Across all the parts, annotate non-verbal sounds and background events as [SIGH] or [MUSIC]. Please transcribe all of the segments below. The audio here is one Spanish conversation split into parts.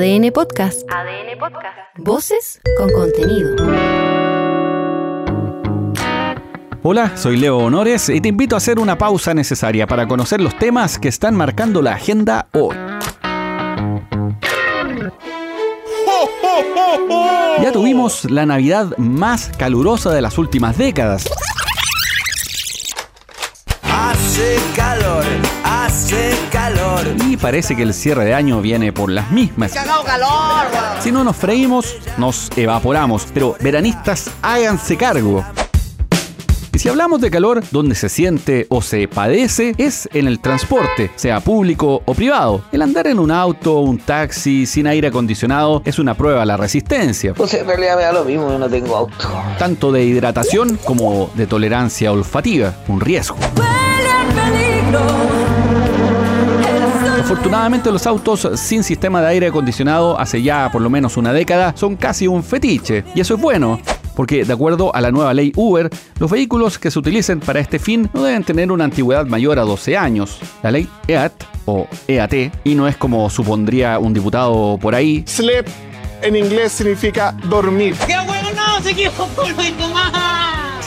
ADN Podcast. ADN Podcast. Voces con contenido. Hola, soy Leo Honores y te invito a hacer una pausa necesaria para conocer los temas que están marcando la agenda hoy. Ya tuvimos la Navidad más calurosa de las últimas décadas. Hace calor, hace calor. Y parece que el cierre de año viene por las mismas. Si no nos freímos, nos evaporamos. Pero veranistas, háganse cargo. Y si hablamos de calor, donde se siente o se padece es en el transporte, sea público o privado. El andar en un auto un taxi sin aire acondicionado es una prueba a la resistencia, Pues en realidad me da lo mismo, yo no tengo auto. tanto de hidratación como de tolerancia olfativa, un riesgo. Afortunadamente los autos sin sistema de aire acondicionado hace ya por lo menos una década son casi un fetiche y eso es bueno. Porque de acuerdo a la nueva ley Uber, los vehículos que se utilicen para este fin no deben tener una antigüedad mayor a 12 años. La ley EAT o EAT, y no es como supondría un diputado por ahí, Sleep en inglés significa dormir.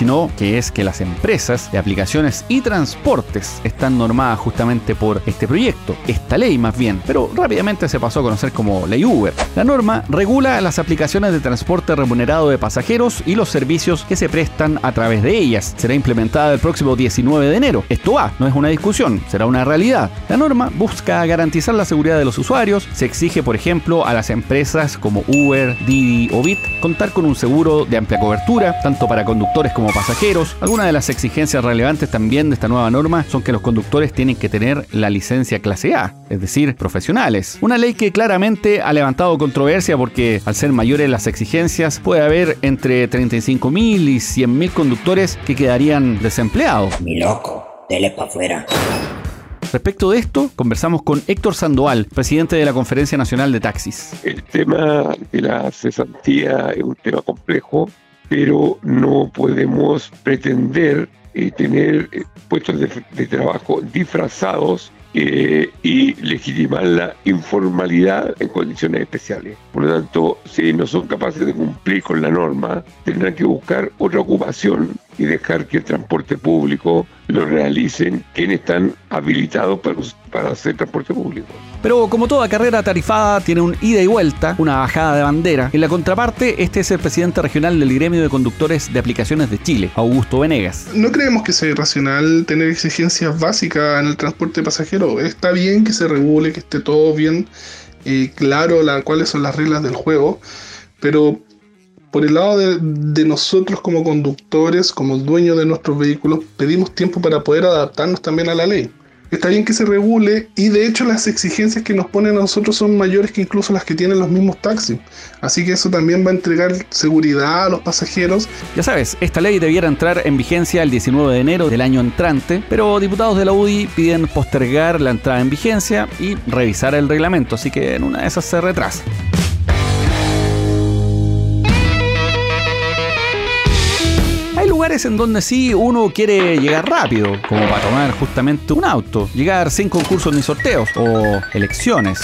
Sino que es que las empresas de aplicaciones y transportes están normadas justamente por este proyecto, esta ley más bien, pero rápidamente se pasó a conocer como ley Uber. La norma regula las aplicaciones de transporte remunerado de pasajeros y los servicios que se prestan a través de ellas. Será implementada el próximo 19 de enero. Esto va, no es una discusión, será una realidad. La norma busca garantizar la seguridad de los usuarios, se exige por ejemplo a las empresas como Uber, Didi o Bit contar con un seguro de amplia cobertura, tanto para conductores como pasajeros. Algunas de las exigencias relevantes también de esta nueva norma son que los conductores tienen que tener la licencia clase A, es decir, profesionales. Una ley que claramente ha levantado controversia porque al ser mayores las exigencias puede haber entre 35.000 y 100.000 conductores que quedarían desempleados. Mi loco, dele pa' afuera. Respecto de esto, conversamos con Héctor Sandoval, presidente de la Conferencia Nacional de Taxis. El tema de la cesantía es un tema complejo, pero no podemos pretender eh, tener eh, puestos de, de trabajo disfrazados eh, y legitimar la informalidad en condiciones especiales. Por lo tanto, si no son capaces de cumplir con la norma, tendrán que buscar otra ocupación y dejar que el transporte público lo realicen quienes están habilitados para, para hacer transporte público. Pero como toda carrera tarifada tiene un ida y vuelta, una bajada de bandera. En la contraparte, este es el presidente regional del gremio de conductores de aplicaciones de Chile, Augusto Venegas. No creemos que sea irracional tener exigencias básicas en el transporte pasajero. Está bien que se regule, que esté todo bien eh, claro la- cuáles son las reglas del juego, pero por el lado de, nosotros como conductores, como dueños de nuestros vehículos, pedimos tiempo para poder adaptarnos también a la ley. Está bien que se regule y de hecho las exigencias que nos ponen a nosotros son mayores que incluso las que tienen los mismos taxis. Así que eso también va a entregar seguridad a los pasajeros Ya sabes, esta ley debiera entrar en vigencia el 19 de enero del año entrante, pero diputados de la UDI piden postergar la entrada en vigencia y revisar el reglamento, así que en una de esas se retrasa. Lugares en donde sí uno quiere llegar rápido, como para tomar justamente un auto, llegar sin concursos ni sorteos o elecciones.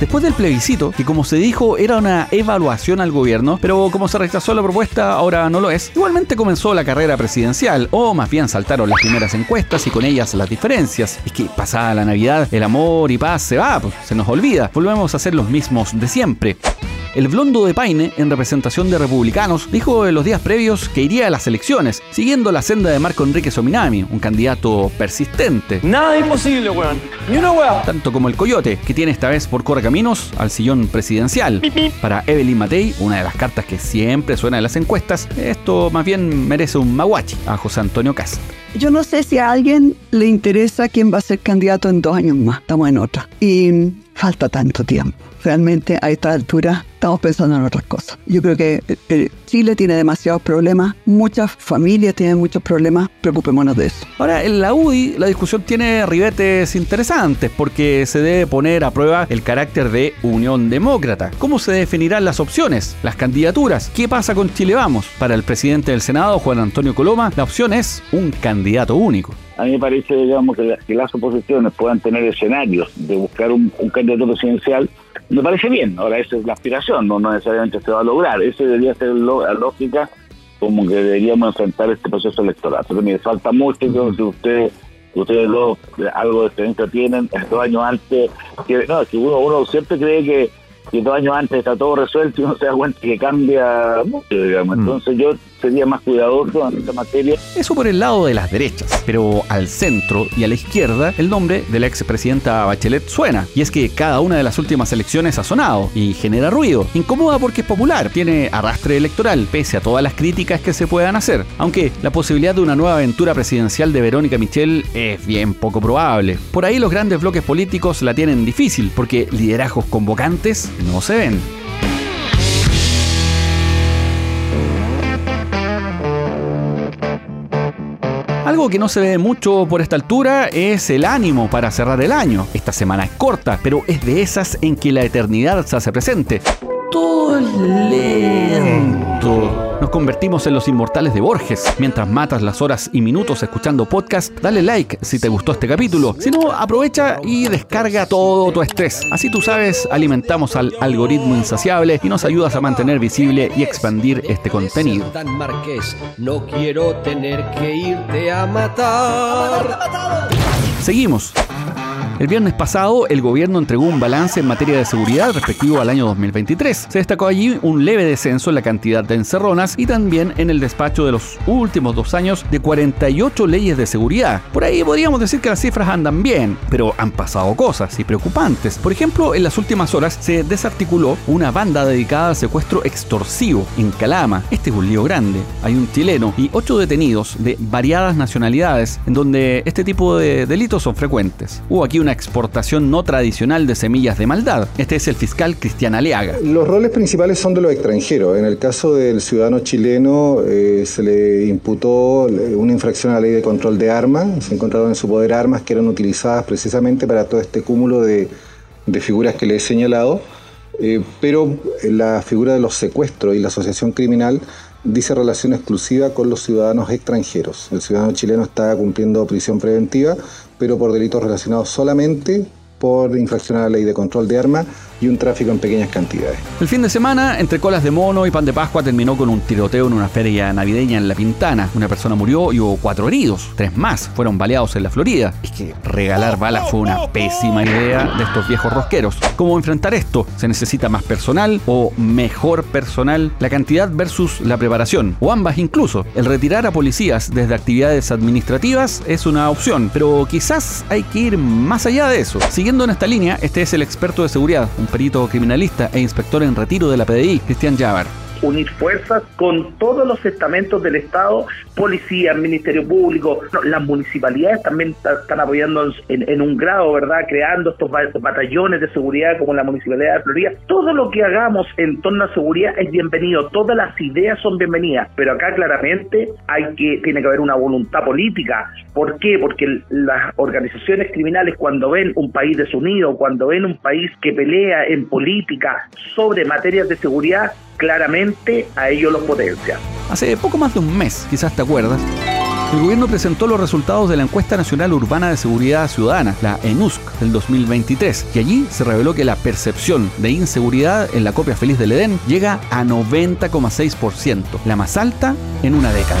Después del plebiscito, que como se dijo era una evaluación al gobierno, pero como se rechazó la propuesta, ahora no lo es, igualmente comenzó la carrera presidencial, o más bien saltaron las primeras encuestas y con ellas las diferencias. Es que pasada la Navidad, el amor y paz se va, pues, se nos olvida, volvemos a ser los mismos de siempre. El blondo de Paine, en representación de republicanos, dijo en los días previos que iría a las elecciones, siguiendo la senda de Marco Enrique Sominami, un candidato persistente Nada imposible, weón. Ni una weá. tanto como el Coyote, que tiene esta vez por correcaminos al sillón presidencial. Para Evelyn Matei, una de las cartas que siempre suena en las encuestas, esto más bien merece un maguachi a José Antonio Cast. Yo no sé si a alguien le interesa quién va a ser candidato en dos años más. Estamos en otra. Y falta tanto tiempo. Realmente a esta altura estamos pensando en otras cosas. Yo creo que eh, Chile tiene demasiados problemas, muchas familias tienen muchos problemas, preocupémonos de eso. Ahora, en la UDI la discusión tiene ribetes interesantes porque se debe poner a prueba el carácter de Unión Demócrata. ¿Cómo se definirán las opciones, las candidaturas? ¿Qué pasa con Chile Vamos? Para el presidente del Senado, Juan Antonio Coloma, la opción es un candidato único. A mí me parece, digamos, que, la- que las oposiciones puedan tener escenarios de buscar un, un candidato presidencial, me parece bien. Ahora, esa es la aspiración, no, no necesariamente se va a lograr. Esa debería ser lo- la lógica como que deberíamos enfrentar este proceso electoral. Pero me falta mucho, creo que ustedes ustedes dos eh, algo de experiencia tienen, [LAUGHS] dos años antes, que, no, que uno, uno siempre cree que, que dos años antes está todo resuelto y uno se da cuenta que cambia mucho, digamos. Mm. Entonces yo sería más cuidadoso en esta materia. Eso por el lado de las derechas, pero al centro y a la izquierda el nombre de la expresidenta Bachelet suena. Y es que cada una de las últimas elecciones ha sonado y genera ruido. Incomoda porque es popular, tiene arrastre electoral, pese a todas las críticas que se puedan hacer. Aunque la posibilidad de una nueva aventura presidencial de Verónica Michel es bien poco probable. Por ahí los grandes bloques políticos la tienen difícil, porque liderazgos convocantes no se ven. Algo que no se ve mucho por esta altura es el ánimo para cerrar el año. Esta semana es corta, pero es de esas en que la eternidad se hace presente. Todo es lento. Nos convertimos en los inmortales de Borges. Mientras matas las horas y minutos escuchando podcast, dale like si te gustó este capítulo. Si no, aprovecha y descarga todo tu estrés. Así tú sabes, alimentamos al algoritmo insaciable y nos ayudas a mantener visible y expandir este contenido. Marqués, no quiero tener que irte a matar. Seguimos. El viernes pasado, el gobierno entregó un balance en materia de seguridad respectivo al año 2023. Se destacó allí un leve descenso en la cantidad de encerronas y también en el despacho de los últimos dos años de 48 leyes de seguridad. Por ahí podríamos decir que las cifras andan bien, pero han pasado cosas y preocupantes. Por ejemplo, en las últimas horas se desarticuló una banda dedicada al secuestro extorsivo en Calama. Este es un lío grande. Hay un chileno y ocho detenidos de variadas nacionalidades en donde este tipo de delitos son frecuentes. Hubo aquí una exportación no tradicional de semillas de maldad. Este es el fiscal Cristian Aliaga. Los roles principales son de los extranjeros. En el caso del ciudadano chileno eh, se le imputó una infracción a la ley de control de armas. Se encontraron en su poder armas que eran utilizadas precisamente para todo este cúmulo de, de figuras que le he señalado. Eh, pero la figura de los secuestros y la asociación criminal dice relación exclusiva con los ciudadanos extranjeros. El ciudadano chileno está cumpliendo prisión preventiva, pero por delitos relacionados solamente por infracción a la ley de control de armas y un tráfico en pequeñas cantidades. El fin de semana, entre colas de mono y pan de Pascua, terminó con un tiroteo en una feria navideña en La Pintana. Una persona murió y hubo cuatro heridos. Tres más fueron baleados en la Florida. Es que regalar balas fue una pésima idea de estos viejos rosqueros. ¿Cómo enfrentar esto? ¿Se necesita más personal o mejor personal? La cantidad versus la preparación, o ambas incluso. El retirar a policías desde actividades administrativas es una opción, pero quizás hay que ir más allá de eso. Siguiendo en esta línea, este es el experto de seguridad, un perito criminalista e inspector en retiro de la PDI, Cristian Javar unir fuerzas con todos los estamentos del Estado, policía, Ministerio Público, las municipalidades también están apoyando en, en, un grado, ¿verdad? Creando estos batallones de seguridad como la Municipalidad de Florida. Todo lo que hagamos en torno a seguridad es bienvenido, todas las ideas son bienvenidas, pero acá claramente hay que, tiene que haber una voluntad política. ¿Por qué? Porque las organizaciones criminales cuando ven un país desunido, cuando ven un país que pelea en política sobre materias de seguridad, claramente a ellos los potencia. Hace poco más de un mes, quizás te acuerdas, el gobierno presentó los resultados de la encuesta nacional urbana de seguridad ciudadana, la ENUSC, del 2023, y allí se reveló que la percepción de inseguridad en la copia feliz del Edén llega a 90,6%, la más alta en una década.